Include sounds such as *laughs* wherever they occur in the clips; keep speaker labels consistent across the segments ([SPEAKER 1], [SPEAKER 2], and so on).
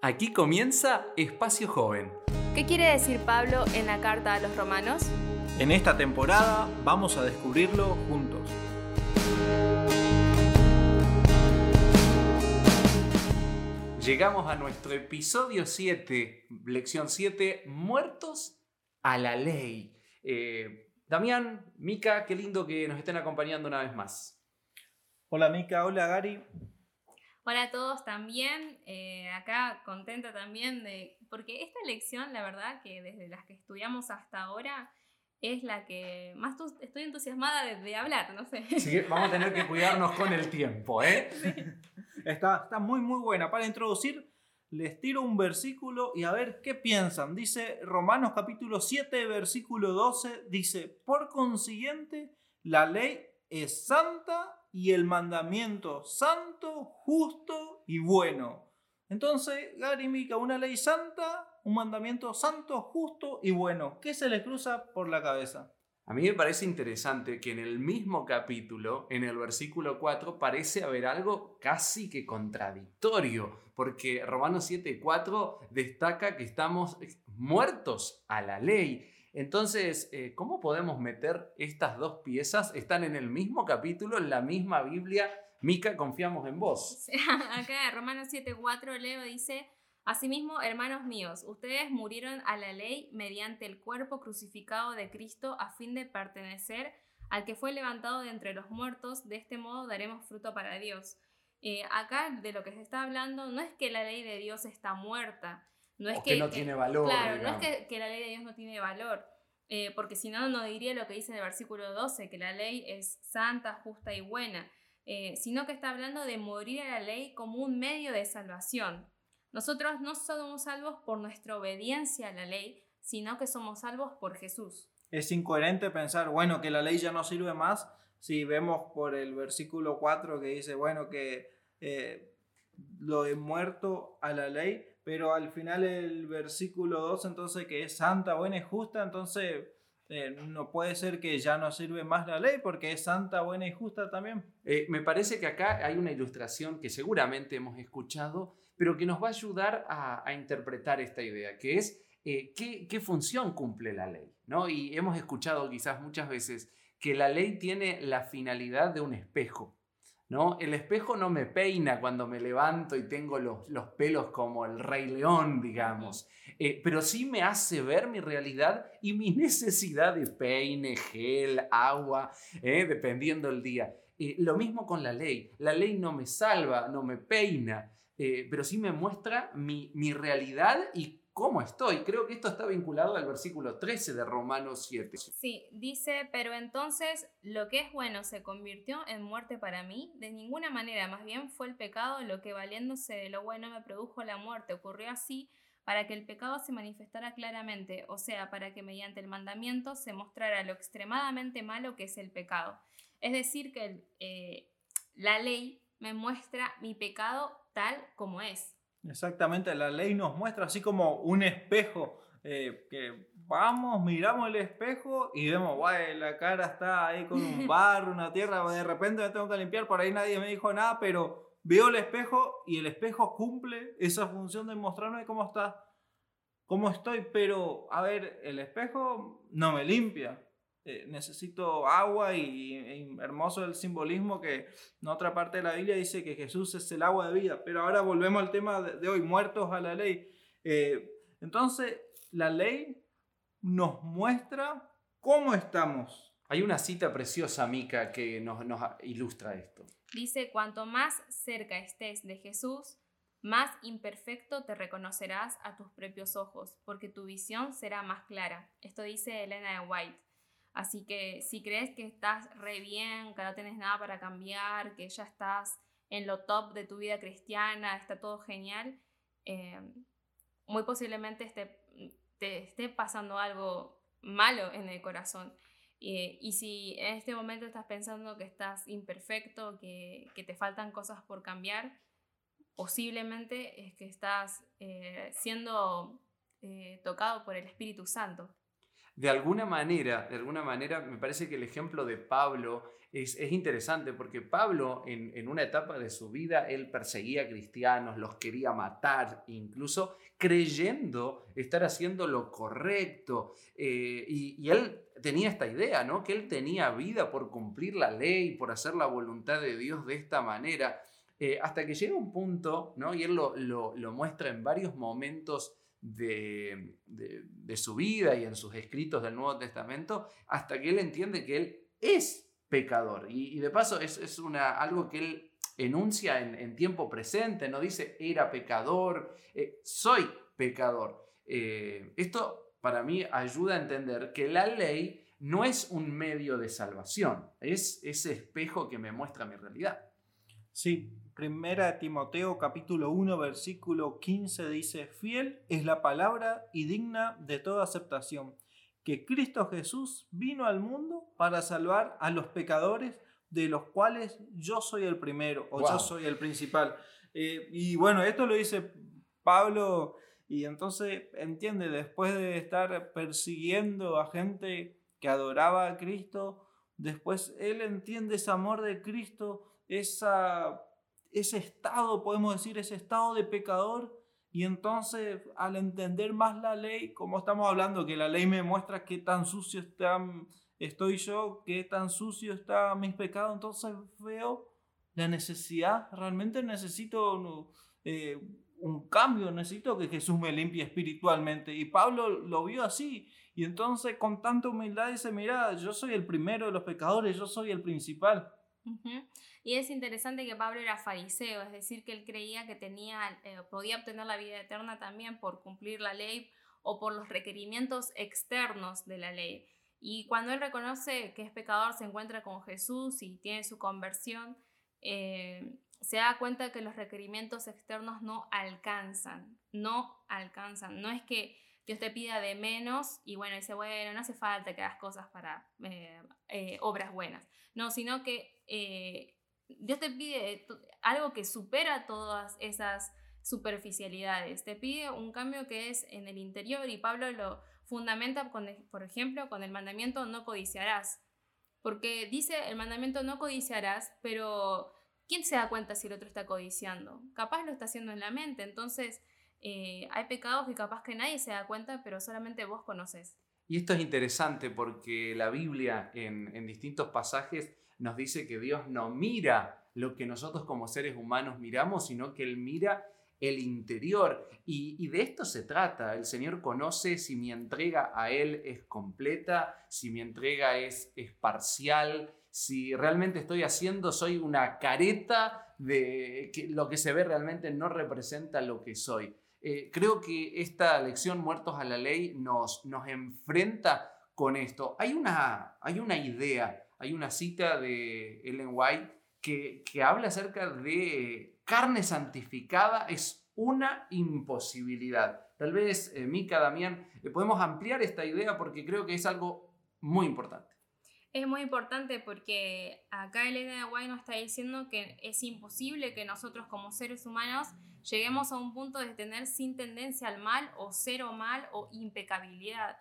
[SPEAKER 1] Aquí comienza Espacio Joven.
[SPEAKER 2] ¿Qué quiere decir Pablo en la carta a los romanos?
[SPEAKER 3] En esta temporada vamos a descubrirlo juntos.
[SPEAKER 1] Llegamos a nuestro episodio 7, lección 7, muertos a la ley. Eh, Damián, Mica, qué lindo que nos estén acompañando una vez más.
[SPEAKER 3] Hola Mica, hola Gary.
[SPEAKER 2] Hola a todos también, eh, acá contenta también de, porque esta lección, la verdad que desde las que estudiamos hasta ahora, es la que más estoy entusiasmada de, hablar, no sé.
[SPEAKER 1] Sí, vamos a tener que cuidarnos con el tiempo, ¿eh?
[SPEAKER 3] Está, está muy, muy buena. Para introducir, les tiro un versículo y a ver qué piensan. Dice Romanos capítulo 7, versículo 12, dice, por consiguiente, la ley es santa y el mandamiento santo, justo y bueno. Entonces, Gary Mica, una ley santa, un mandamiento santo, justo y bueno. ¿Qué se les cruza por la cabeza?
[SPEAKER 1] A mí me parece interesante que en el mismo capítulo, en el versículo 4, parece haber algo casi que contradictorio, porque Romanos 7.4 destaca que estamos muertos a la ley. Entonces, eh, ¿cómo podemos meter estas dos piezas? Están en el mismo capítulo, en la misma Biblia. Mica, confiamos en vos. *laughs*
[SPEAKER 2] Acá Romanos 7.4 Leo dice, Asimismo, hermanos míos, ustedes murieron a la ley mediante el cuerpo crucificado de Cristo a fin de pertenecer al que fue levantado de entre los muertos, de este modo daremos fruto para Dios. Eh, acá de lo que se está hablando no es que la ley de Dios está muerta, no es
[SPEAKER 1] que, no tiene valor.
[SPEAKER 2] Claro, no es que, la ley de Dios no tiene valor, eh, porque si no, no diría lo que dice en el versículo 12, que la ley es santa, justa y buena, eh, sino que está hablando de morir a la ley como un medio de salvación. Nosotros no somos salvos por nuestra obediencia a la ley, sino que somos salvos por Jesús.
[SPEAKER 3] Es incoherente pensar, bueno, que la ley ya no sirve más si vemos por el versículo 4 que dice, bueno, que eh, lo he muerto a la ley, pero al final el versículo 2 entonces que es santa, buena y justa, entonces eh, no puede ser que ya no sirve más la ley porque es santa, buena y justa también.
[SPEAKER 1] Eh, me parece que acá hay una ilustración que seguramente hemos escuchado pero que nos va a ayudar a, interpretar esta idea, que es eh, ¿qué, función cumple la ley. ¿no? Y hemos escuchado quizás muchas veces que la ley tiene la finalidad de un espejo. ¿No? El espejo no me peina cuando me levanto y tengo los, pelos como el rey león, digamos, eh, pero sí me hace ver mi realidad y mi *laughs* necesidad de peine, gel, agua, eh, dependiendo el día. lo mismo con la ley. La ley no me salva, no me peina, eh, pero sí me muestra mi, realidad y cómo estoy. Creo que esto está vinculado al versículo 13 de Romanos 7.
[SPEAKER 2] Sí, dice, pero entonces lo que es bueno se convirtió en muerte para mí. De ninguna manera, más bien fue el pecado lo que valiéndose de lo bueno me produjo la muerte. Ocurrió así para que el pecado se manifestara claramente, o sea, para que mediante el mandamiento se mostrara lo extremadamente malo que es el pecado. Es decir, que eh, la ley me muestra mi pecado tal como es.
[SPEAKER 3] Exactamente, la ley nos muestra así como un espejo, eh, que vamos, miramos el espejo y vemos, guay, la cara está ahí con un *laughs* barro, una tierra, de repente me tengo que limpiar, por ahí nadie me dijo nada, pero veo el espejo y el espejo cumple esa función de mostrarme cómo está, cómo estoy, pero a ver, el espejo no me limpia, eh, necesito agua y, hermoso el simbolismo que en otra parte de la Biblia dice que Jesús es el agua de vida. Pero ahora volvemos al tema de, hoy, muertos a la ley. Eh, entonces, la ley nos muestra cómo estamos.
[SPEAKER 1] Hay una cita preciosa, Mica, que nos, nos ilustra esto.
[SPEAKER 2] Dice, cuanto más cerca estés de Jesús, más imperfecto te reconocerás a tus propios ojos, porque tu visión será más clara. Esto dice Elena de White. Así que si crees que estás re bien, que no tienes nada para cambiar, que ya estás en lo top de tu vida cristiana, está todo genial, eh, muy posiblemente esté, te esté pasando algo malo en el corazón. y si en este momento estás pensando que estás imperfecto, que, te faltan cosas por cambiar, posiblemente es que estás eh, siendo eh, tocado por el Espíritu Santo.
[SPEAKER 1] De alguna manera, de alguna manera, me parece que el ejemplo de Pablo es, interesante porque Pablo en, una etapa de su vida, él perseguía a cristianos, los quería matar, incluso creyendo estar haciendo lo correcto. Eh, y, él tenía esta idea, ¿no? Que él tenía vida por cumplir la ley, por hacer la voluntad de Dios de esta manera. Eh, hasta que llega un punto, ¿no? Y él lo, lo muestra en varios momentos de, su vida y en sus escritos del Nuevo Testamento, hasta que él entiende que él es pecador. Y, de paso es, una, algo que él enuncia en, tiempo presente, no dice era pecador, eh, soy pecador. Eh, esto para mí ayuda a entender que la ley no es un medio de salvación, es ese espejo que me muestra mi realidad.
[SPEAKER 3] Sí, Primera Timoteo capítulo 1 versículo 15 dice, fiel es la palabra y digna de toda aceptación, que Cristo Jesús vino al mundo para salvar a los pecadores, de los cuales yo soy el primero o yo soy el principal. Eh, y bueno, esto lo dice Pablo y entonces entiende, después de estar persiguiendo a gente que adoraba a Cristo, después él entiende ese amor de Cristo, esa ese estado, podemos decir, ese estado de pecador. Y entonces, al entender más la ley, como estamos hablando, que la ley me muestra qué tan sucio está, estoy yo, qué tan sucio está mis pecados, entonces veo la necesidad, realmente necesito eh, un cambio, necesito que Jesús me limpie espiritualmente. Y Pablo lo vio así. Y entonces con tanta humildad dice, mira, yo soy el primero de los pecadores, yo soy el principal.
[SPEAKER 2] Y es interesante que Pablo era fariseo, es decir, que él creía que tenía, eh, podía obtener la vida eterna también por cumplir la ley o por los requerimientos externos de la ley. Y cuando él reconoce que es pecador, se encuentra con Jesús y tiene su conversión, eh, se da cuenta que los requerimientos externos no alcanzan, no alcanzan. No es que Dios te pida de menos y bueno, dice, bueno, no hace falta que hagas cosas para eh, obras buenas. No, sino que eh, Dios te pide algo que supera todas esas superficialidades. Te pide un cambio que es en el interior y Pablo lo fundamenta, con, por ejemplo, con el mandamiento no codiciarás. Porque dice el mandamiento no codiciarás, pero ¿quién se da cuenta si el otro está codiciando? Capaz lo está haciendo en la mente. Entonces, eh, hay pecados que capaz que nadie se da cuenta, pero solamente vos conoces.
[SPEAKER 1] Y esto es interesante porque la Biblia en, en distintos pasajes nos dice que Dios no mira lo que nosotros como seres humanos miramos, sino que Él mira el interior. Y, de esto se trata. El Señor conoce si mi entrega a Él es completa, si mi entrega es, parcial, si realmente estoy haciendo, soy una careta de que lo que se ve realmente no representa lo que soy. Eh, creo que esta lección Muertos a la Ley nos, nos enfrenta con esto. Hay una, hay una idea hay una cita de Ellen White que, habla acerca de carne santificada es una imposibilidad. Tal vez, eh, Mica, Damián, eh, podemos ampliar esta idea porque creo que es algo muy importante.
[SPEAKER 2] Es muy importante porque acá Elena White nos está diciendo que es imposible que nosotros como seres humanos lleguemos a un punto de tener sin tendencia al mal o cero mal o impecabilidad.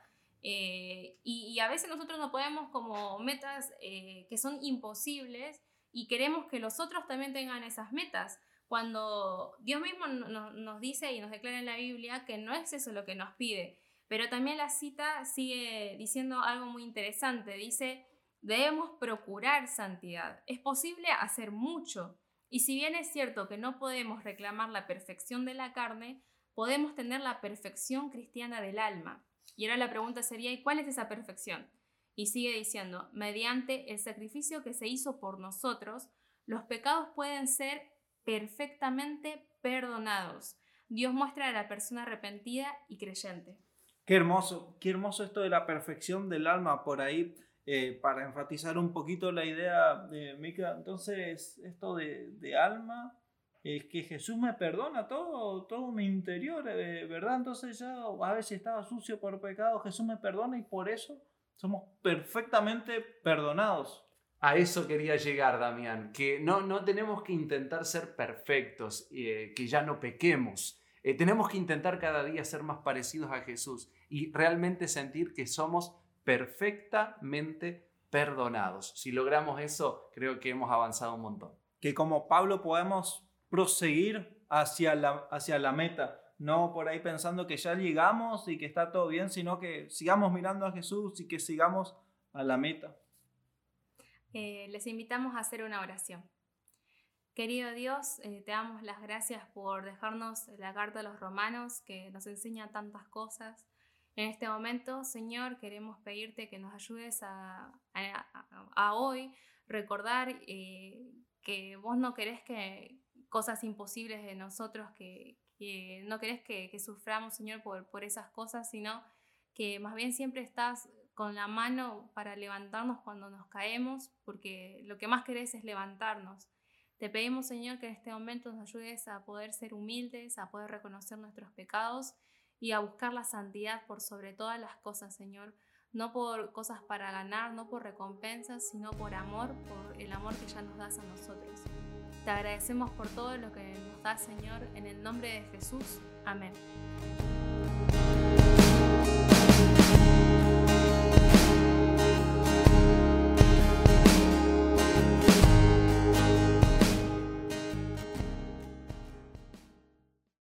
[SPEAKER 2] Eh, y, a veces nosotros nos ponemos como metas eh, que son imposibles y queremos que los otros también tengan esas metas. Cuando Dios mismo nos dice y nos declara en la Biblia que no es eso lo que nos pide. Pero también la cita sigue diciendo algo muy interesante. Dice, debemos procurar santidad. Es posible hacer mucho. Y si bien es cierto que no podemos reclamar la perfección de la carne, podemos tener la perfección cristiana del alma. Y ahora la pregunta sería, ¿y cuál es esa perfección? Y sigue diciendo, mediante el sacrificio que se hizo por nosotros, los pecados pueden ser perfectamente perdonados. Dios muestra a la persona arrepentida y creyente.
[SPEAKER 3] Qué hermoso, qué hermoso esto de la perfección del alma por ahí, eh, para enfatizar un poquito la idea de Mica. Entonces, esto de alma, es que Jesús me perdona todo, todo mi interior, eh, ¿verdad? Entonces yo a veces estaba sucio por pecado, Jesús me perdona y por eso somos perfectamente perdonados.
[SPEAKER 1] A eso quería llegar, Damián, que no, no tenemos que intentar ser perfectos, eh, que ya no pequemos. Eh, tenemos que intentar cada día ser más parecidos a Jesús y realmente sentir que somos perfectamente perdonados. Si logramos eso, creo que hemos avanzado un montón.
[SPEAKER 3] Que como Pablo podemos proseguir hacia la, hacia la meta, no por ahí pensando que ya llegamos y que está todo bien, sino que sigamos mirando a Jesús y que sigamos a la meta.
[SPEAKER 2] Eh, les invitamos a hacer una oración. Querido Dios, eh, te damos las gracias por dejarnos la carta de los romanos que nos enseña tantas cosas. En este momento, Señor, queremos pedirte que nos ayudes a, a, hoy recordar eh, que vos no querés que cosas imposibles de nosotros, que, no querés que, suframos, Señor, por, por esas cosas, sino que más bien siempre estás con la mano para levantarnos cuando nos caemos, porque lo que más querés es levantarnos. Te pedimos, Señor, que en este momento nos ayudes a poder ser humildes, a poder reconocer nuestros pecados y a buscar la santidad por sobre todas las cosas, Señor. No por cosas para ganar, no por recompensas, sino por amor, por el amor que ya nos das a nosotros. Te agradecemos por todo lo que nos das, Señor, en el nombre de Jesús. Amén.